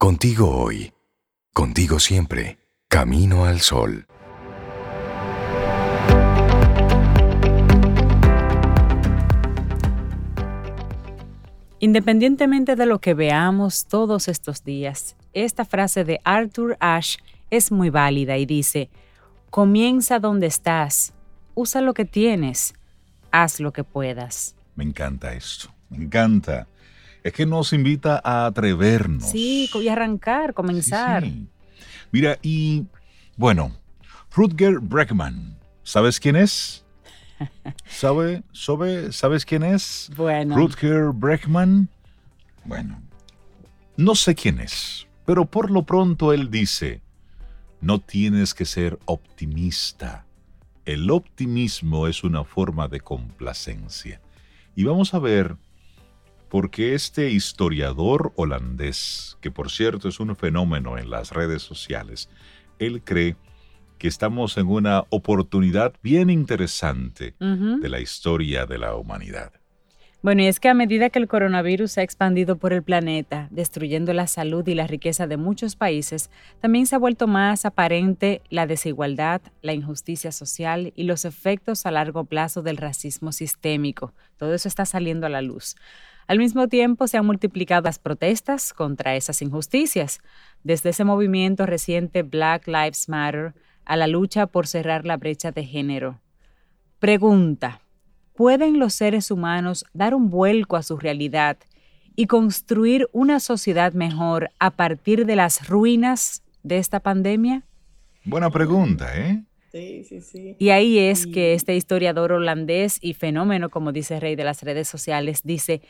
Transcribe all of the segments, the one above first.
Contigo hoy. Contigo siempre. Camino al sol. Independientemente de lo que veamos todos estos días, esta frase de Arthur Ashe es muy válida y dice, comienza donde estás, usa lo que tienes, haz lo que puedas. Me encanta esto, me encanta. Es que nos invita a atrevernos. Sí, y arrancar, comenzar. Mira, y bueno, Rutger Breckman, ¿sabes quién es? ¿Sabe, sabe, ¿Sabes quién es? Bueno. Rutger Breckman. Bueno, no sé quién es, pero por lo pronto él dice, no tienes que ser optimista. El optimismo es una forma de complacencia. Y vamos a ver por qué este historiador holandés, que por cierto es un fenómeno en las redes sociales, él cree que estamos en una oportunidad bien interesante de la historia de la humanidad. Bueno, y es que a medida que el coronavirus se ha expandido por el planeta, destruyendo la salud y la riqueza de muchos países, también se ha vuelto más aparente la desigualdad, la injusticia social y los efectos a largo plazo del racismo sistémico. Todo eso está saliendo a la luz. Al mismo tiempo, se han multiplicado las protestas contra esas injusticias, desde ese movimiento reciente Black Lives Matter a la lucha por cerrar la brecha de género. Pregunta. ¿Pueden los seres humanos dar un vuelco a su realidad y construir una sociedad mejor a partir de las ruinas de esta pandemia? Buena pregunta, ¿eh? Sí, sí, sí. Y ahí es que este historiador holandés y fenómeno, como dice Rey de las redes sociales, dice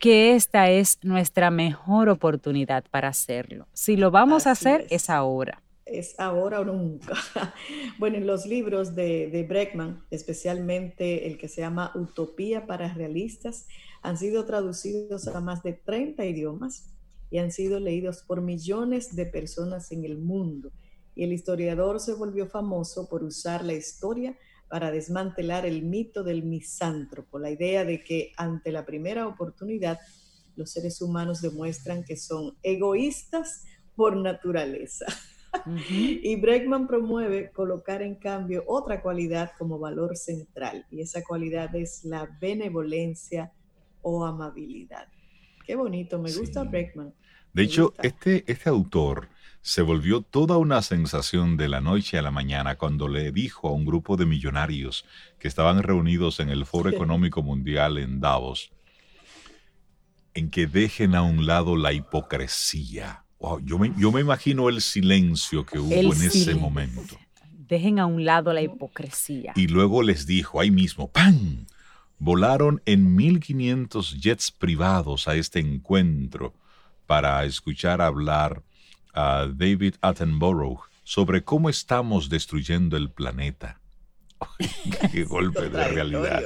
que esta es nuestra mejor oportunidad para hacerlo. Si lo vamos a hacer, es ahora es ahora o nunca. bueno, en los libros de, de Breckman, especialmente el que se llama Utopía para Realistas, han sido traducidos a más de 30 idiomas y han sido leídos por millones de personas en el mundo. Y el historiador se volvió famoso por usar la historia para desmantelar el mito del misántropo, la idea de que ante la primera oportunidad los seres humanos demuestran que son egoístas por naturaleza. Y Bregman promueve colocar en cambio otra cualidad como valor central, y esa cualidad es la benevolencia o amabilidad. Qué bonito, me gusta Bregman. De hecho, este, este autor se volvió toda una sensación de la noche a la mañana cuando le dijo a un grupo de millonarios que estaban reunidos en el Foro Económico Mundial en Davos, en que dejen a un lado la hipocresía yo, me, yo me imagino el silencio que hubo en ese momento. Dejen a un lado la hipocresía. Y luego les dijo ahí mismo, ¡pam! Volaron en 1500 jets privados a este encuentro para escuchar hablar a David Attenborough sobre cómo estamos destruyendo el planeta. Qué golpe de realidad.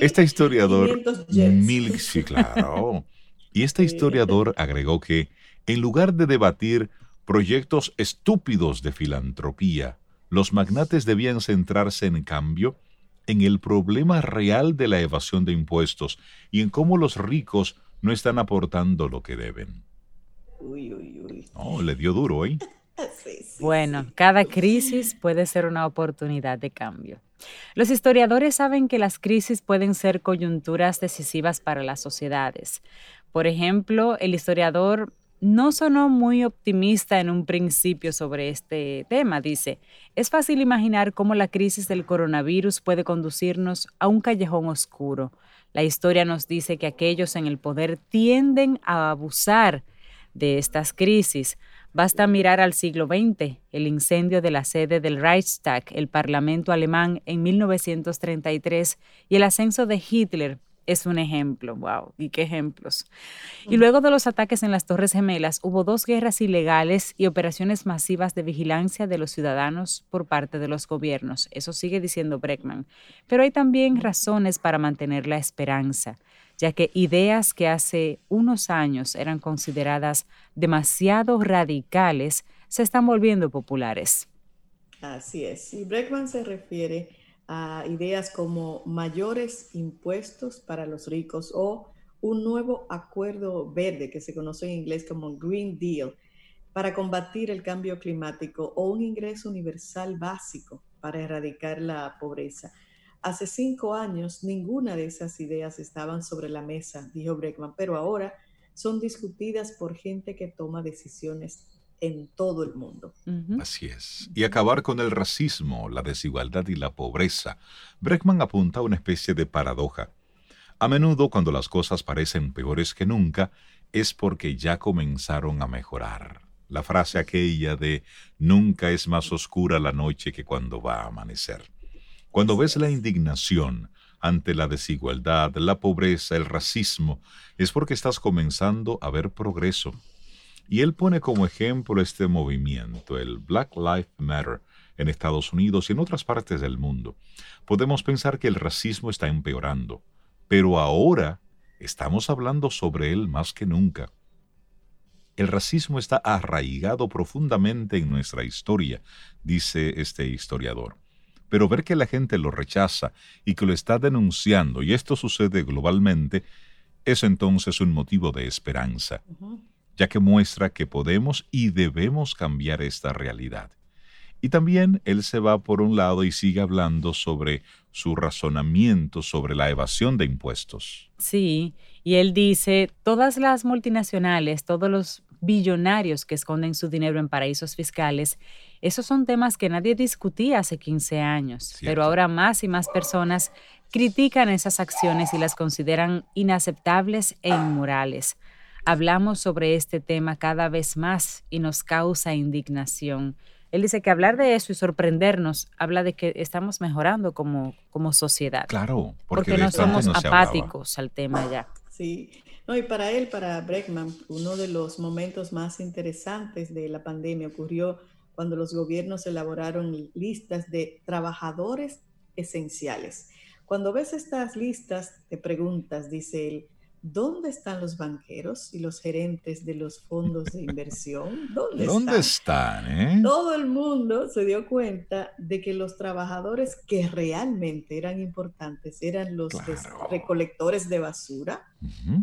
Este historiador, mil, sí, claro. Y este historiador agregó que en lugar de debatir proyectos estúpidos de filantropía, los magnates debían centrarse en cambio en el problema real de la evasión de impuestos y en cómo los ricos no están aportando lo que deben. Uy, uy, uy. Oh, le dio duro, ¿eh? bueno, cada crisis puede ser una oportunidad de cambio. Los historiadores saben que las crisis pueden ser coyunturas decisivas para las sociedades. Por ejemplo, el historiador no sonó muy optimista en un principio sobre este tema. Dice, es fácil imaginar cómo la crisis del coronavirus puede conducirnos a un callejón oscuro. La historia nos dice que aquellos en el poder tienden a abusar de estas crisis. Basta mirar al siglo XX, el incendio de la sede del Reichstag, el Parlamento alemán en 1933 y el ascenso de Hitler es un ejemplo. ¡Wow! ¿Y qué ejemplos? Y luego de los ataques en las Torres Gemelas, hubo dos guerras ilegales y operaciones masivas de vigilancia de los ciudadanos por parte de los gobiernos. Eso sigue diciendo Breckman. Pero hay también razones para mantener la esperanza, ya que ideas que hace unos años eran consideradas demasiado radicales se están volviendo populares. Así es. Y Breckman se refiere a ideas como mayores impuestos para los ricos o un nuevo acuerdo verde que se conoce en inglés como Green Deal. para combatir el cambio climático o un ingreso universal básico para erradicar la pobreza. Hace cinco años ninguna de esas ideas estaban sobre la mesa, dijo Breckman, pero ahora son discutidas por gente que toma decisiones en todo el mundo. Así es. Y acabar con el racismo, la desigualdad y la pobreza. Breckman apunta a una especie de paradoja. A menudo, cuando las cosas parecen peores que nunca, es porque ya comenzaron a mejorar. La frase aquella de nunca es más oscura la noche que cuando va a amanecer. Cuando ves la indignación ante la desigualdad, la pobreza, el racismo, es porque estás comenzando a ver progreso. Y él pone como ejemplo este movimiento, el Black Lives Matter, en Estados Unidos y en otras partes del mundo. Podemos pensar que el racismo está empeorando, pero ahora estamos hablando sobre él más que nunca. El racismo está arraigado profundamente en nuestra historia, dice este historiador. Pero ver que la gente lo rechaza y que lo está denunciando, y esto sucede globalmente, es entonces un motivo de esperanza, ya que muestra que podemos y debemos cambiar esta realidad. Y también él se va por un lado y sigue hablando sobre su razonamiento sobre la evasión de impuestos. Sí, y él dice, todas las multinacionales, todos los billonarios que esconden su dinero en paraísos fiscales, esos son temas que nadie discutía hace 15 años, pero ahora más y más personas critican esas acciones y las consideran inaceptables e inmorales. Hablamos sobre este tema cada vez más y nos causa indignación. Él dice que hablar de eso y sorprendernos habla de que estamos mejorando como, como sociedad. Claro, porque, no somos apáticos al tema ya. Sí, no, y para él, para Breckman, uno de los momentos más interesantes de la pandemia ocurrió cuando los gobiernos elaboraron listas de trabajadores esenciales. Cuando ves estas listas, te preguntas, dice él, ¿Dónde están los banqueros y los gerentes de los fondos de inversión? ¿Dónde, ¿Dónde están? eh? Todo el mundo se dio cuenta de que los trabajadores que realmente eran importantes eran los recolectores de basura,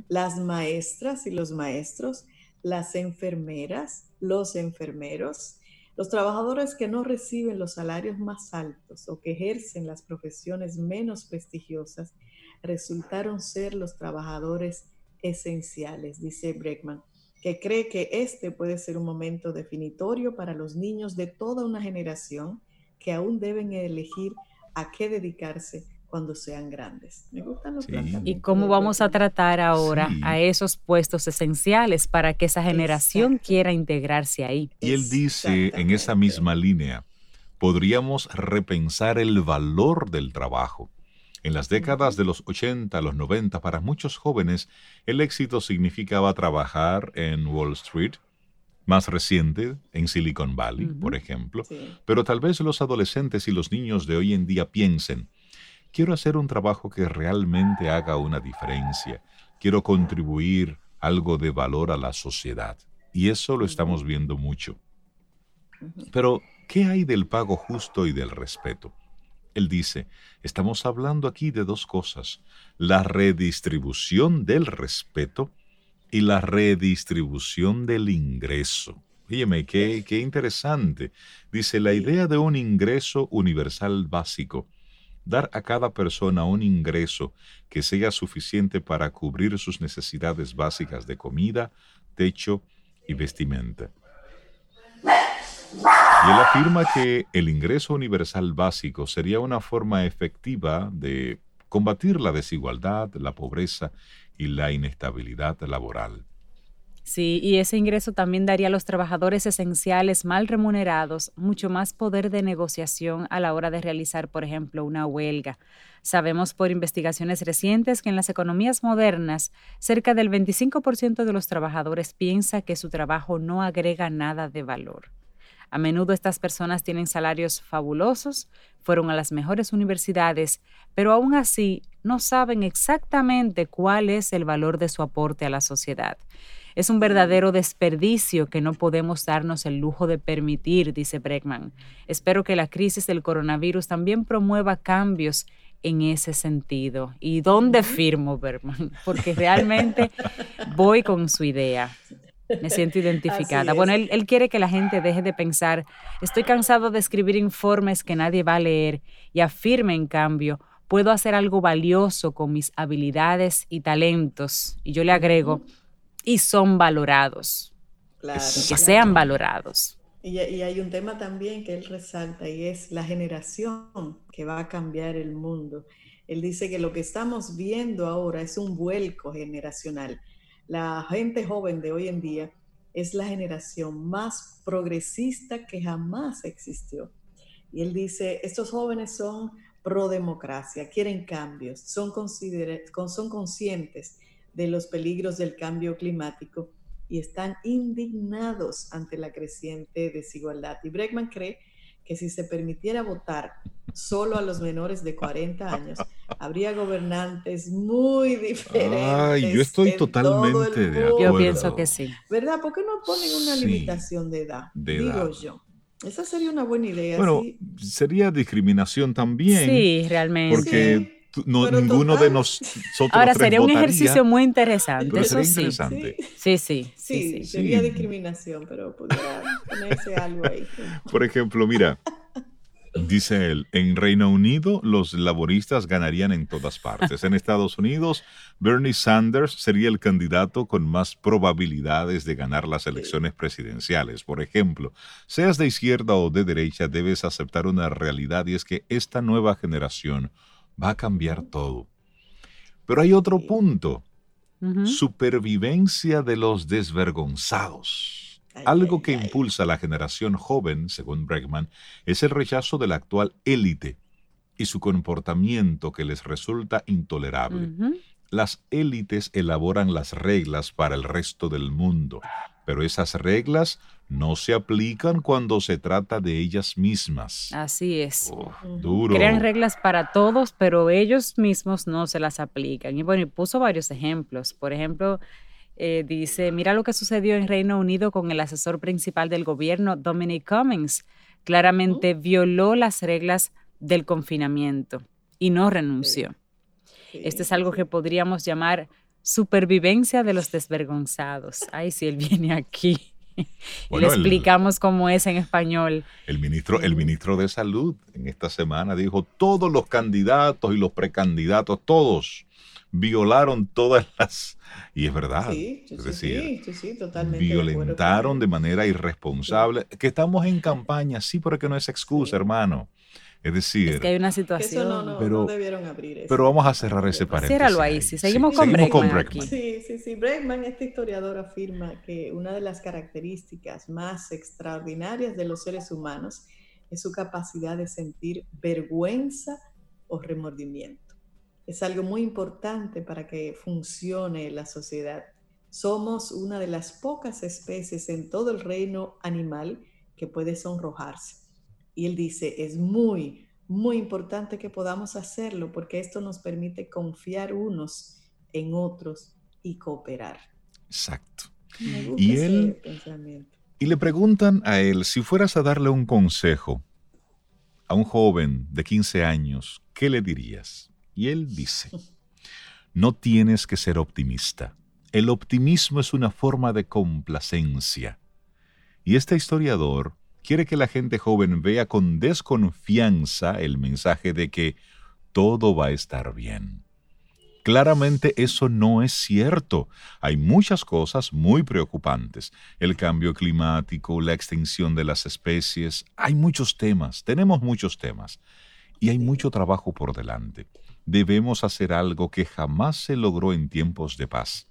las maestras y los maestros, las enfermeras, los enfermeros, los trabajadores que no reciben los salarios más altos o que ejercen las profesiones menos prestigiosas resultaron ser los trabajadores esenciales, dice Breckman, que cree que este puede ser un momento definitorio para los niños de toda una generación que aún deben elegir a qué dedicarse cuando sean grandes. Me gustan los ¿Y cómo vamos a tratar ahora a esos puestos esenciales para que esa generación quiera integrarse ahí? Y él dice en esa misma línea, podríamos repensar el valor del trabajo. En las décadas de los 80 a los 90, para muchos jóvenes, el éxito significaba trabajar en Wall Street, más reciente, en Silicon Valley, por ejemplo. Pero tal vez los adolescentes y los niños de hoy en día piensen, quiero hacer un trabajo que realmente haga una diferencia, quiero contribuir algo de valor a la sociedad. Y eso lo estamos viendo mucho. Pero, ¿qué hay del pago justo y del respeto? Él dice, estamos hablando aquí de dos cosas, la redistribución del respeto y la redistribución del ingreso. Fíjeme, qué, qué interesante. Dice, la idea de un ingreso universal básico, dar a cada persona un ingreso que sea suficiente para cubrir sus necesidades básicas de comida, techo y vestimenta. Y él afirma que el ingreso universal básico sería una forma efectiva de combatir la desigualdad, la pobreza y la inestabilidad laboral. Sí, y ese ingreso también daría a los trabajadores esenciales mal remunerados mucho más poder de negociación a la hora de realizar, por ejemplo, una huelga. Sabemos por investigaciones recientes que en las economías modernas, cerca del 25% de los trabajadores piensa que su trabajo no agrega nada de valor. A menudo estas personas tienen salarios fabulosos, fueron a las mejores universidades, pero aún así no saben exactamente cuál es el valor de su aporte a la sociedad. Es un verdadero desperdicio que no podemos darnos el lujo de permitir, dice Breckman. Espero que la crisis del coronavirus también promueva cambios en ese sentido. ¿Y dónde firmo, Bergman? Porque realmente voy con su idea. Me siento identificada. Bueno, él, él, quiere que la gente deje de pensar, estoy cansado de escribir informes que nadie va a leer y afirme, en cambio, puedo hacer algo valioso con mis habilidades y talentos. Y yo le agrego, y son valorados. Claro, que sean valorados. Y, hay un tema también que él resalta y es la generación que va a cambiar el mundo. Él dice que lo que estamos viendo ahora es un vuelco generacional. La gente joven de hoy en día es la generación más progresista que jamás existió. Y él dice, estos jóvenes son pro democracia, quieren cambios, son, son conscientes de los peligros del cambio climático y están indignados ante la creciente desigualdad. Y Bregman cree que si se permitiera votar solo a los menores de 40 años, habría gobernantes muy diferentes. Ay, yo estoy totalmente de acuerdo. Yo pienso que sí. ¿Verdad? ¿Por qué no ponen una limitación de edad? Digo yo. Esa sería una buena idea. Bueno, sería discriminación también. Sí, realmente. Porque no, ninguno de nosotros. Ahora sería un ejercicio muy interesante. Eso sí. interesante. Sí, sí. Sí, sería discriminación, pero pudiera ponerse algo ahí. Por ejemplo, mira, dice él, en Reino Unido los laboristas ganarían en todas partes. En Estados Unidos, Bernie Sanders sería el candidato con más probabilidades de ganar las elecciones presidenciales. Por ejemplo, seas de izquierda o de derecha, debes aceptar una realidad y es que esta nueva generación va a cambiar todo. Pero hay otro punto, supervivencia de los desvergonzados. Algo que impulsa a la generación joven, según Bregman, es el rechazo de la actual élite y su comportamiento que les resulta intolerable. Las élites elaboran las reglas para el resto del mundo, pero esas reglas no se aplican cuando se trata de ellas mismas. Así es. duro. Crean reglas para todos, pero ellos mismos no se las aplican. Y bueno, y puso varios ejemplos. Por ejemplo, eh, dice, mira lo que sucedió en Reino Unido con el asesor principal del gobierno, Dominic Cummings. Claramente violó las reglas del confinamiento y no renunció. Esto es algo que podríamos llamar supervivencia de los desvergonzados. Ay, si él viene aquí y le explicamos cómo es en español. El ministro, el ministro de Salud en esta semana dijo, todos los candidatos y los precandidatos, todos violaron todas las... Y es verdad. Sí, es decir, sí, sí, totalmente violentaron de, manera irresponsable. Que estamos en campaña, sí, pero que no es excusa, hermano. Es decir, es que hay una situación. Eso no, pero, debieron abrir eso. Pero vamos a cerrar ese paréntesis. Ciérralo ahí, sí. Seguimos, con, Breckman Sí, sí, sí. Breckman, este historiador, afirma que una de las características más extraordinarias de los seres humanos es su capacidad de sentir vergüenza o remordimiento. Es algo muy importante para que funcione la sociedad. Somos una de las pocas especies en todo el reino animal que puede sonrojarse y él dice, es muy, muy importante que podamos hacerlo porque esto nos permite confiar unos en otros y cooperar. Exacto. Y él y le preguntan a él si fueras a darle un consejo a un joven de 15 años, ¿qué le dirías? Y él dice, no tienes que ser optimista. El optimismo es una forma de complacencia. Y este historiador quiere que la gente joven vea con desconfianza el mensaje de que todo va a estar bien. Claramente eso no es cierto. Hay muchas cosas muy preocupantes. El cambio climático, la extinción de las especies. Hay muchos temas, tenemos muchos temas. Y hay mucho trabajo por delante. Debemos hacer algo que jamás se logró en tiempos de paz.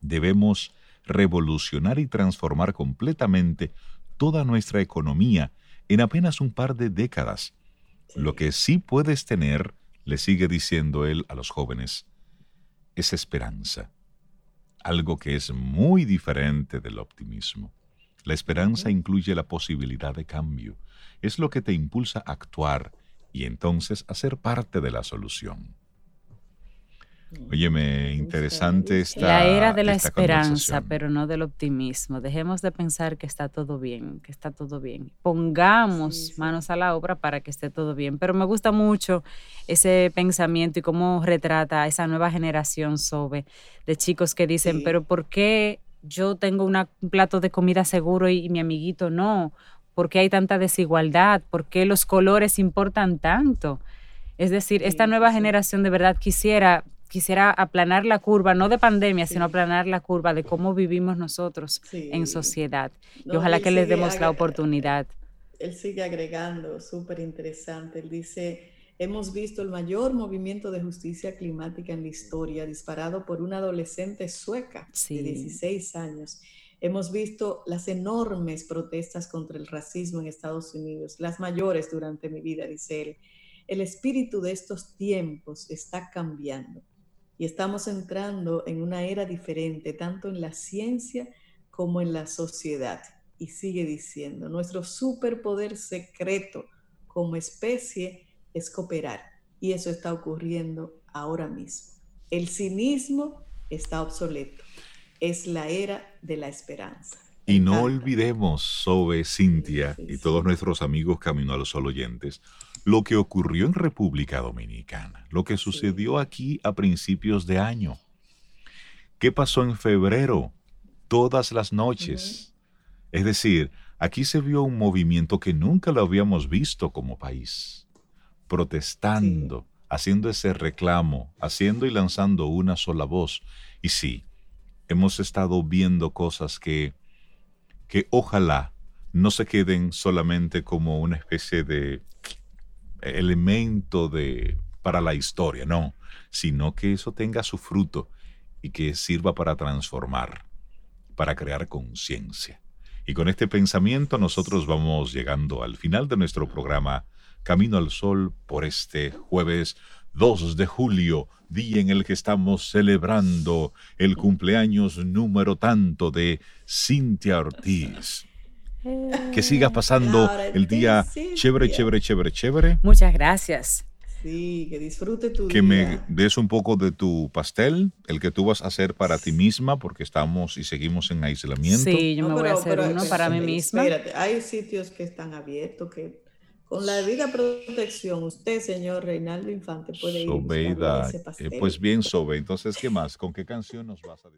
Debemos revolucionar y transformar completamente toda nuestra economía en apenas un par de décadas. Lo que sí puedes tener, le sigue diciendo él a los jóvenes, es esperanza, algo que es muy diferente del optimismo. La esperanza incluye la posibilidad de cambio, es lo que te impulsa a actuar y entonces a ser parte de la solución. Óyeme, interesante esta. La era de la esperanza, pero no del optimismo. Dejemos de pensar que está todo bien, que está todo bien. Pongamos manos a la obra para que esté todo bien. Pero me gusta mucho ese pensamiento y cómo retrata a esa nueva generación sobre de chicos que dicen, pero ¿por qué yo tengo un plato de comida seguro y, mi amiguito no. ¿Por qué hay tanta desigualdad? ¿Por qué los colores importan tanto? Es decir, esta nueva generación de verdad quisiera quisiera aplanar la curva, no de pandemia, sino aplanar la curva de cómo vivimos nosotros en sociedad. y ojalá que les demos la oportunidad. Él sigue agregando, súper interesante. Él dice, hemos visto el mayor movimiento de justicia climática en la historia, disparado por una adolescente sueca de 16 años. Hemos visto las enormes protestas contra el racismo en Estados Unidos, las mayores durante mi vida, dice él. El espíritu de estos tiempos está cambiando y estamos entrando en una era diferente, tanto en la ciencia como en la sociedad. Y sigue diciendo, nuestro superpoder secreto como especie es cooperar. Y eso está ocurriendo ahora mismo. El cinismo está obsoleto. Es la era de la esperanza. Y no olvidemos, Sobe, Cintia y todos nuestros amigos Camino a los Sol oyentes, lo que ocurrió en República Dominicana, lo que sucedió aquí a principios de año. ¿Qué pasó en febrero? Todas las noches. Es decir, aquí se vio un movimiento que nunca lo habíamos visto como país, protestando, haciendo ese reclamo, haciendo y lanzando una sola voz. Y sí, hemos estado viendo cosas que, que ojalá no se queden solamente como una especie de elemento de, para la historia, no, sino que eso tenga su fruto y que sirva para transformar, para crear conciencia. Y con este pensamiento nosotros vamos llegando al final de nuestro programa Camino al Sol por este jueves 2 de julio, día en el que estamos celebrando el cumpleaños número tanto de Cintia Ortiz. Que siga pasando el día chévere, chévere, chévere, chévere. Muchas gracias. Sí, que disfrute tu que me des un poco de tu pastel, el que tú vas a hacer para ti misma, porque estamos y seguimos en aislamiento. Sí, yo me voy a hacer uno para mí misma. Espérate, hay sitios que están abiertos que con la debida protección, usted, señor Reinaldo Infante, puede ir a ese pastel. Eh, pues bien, Sobe. Entonces, ¿qué más? ¿Con qué canción nos vas a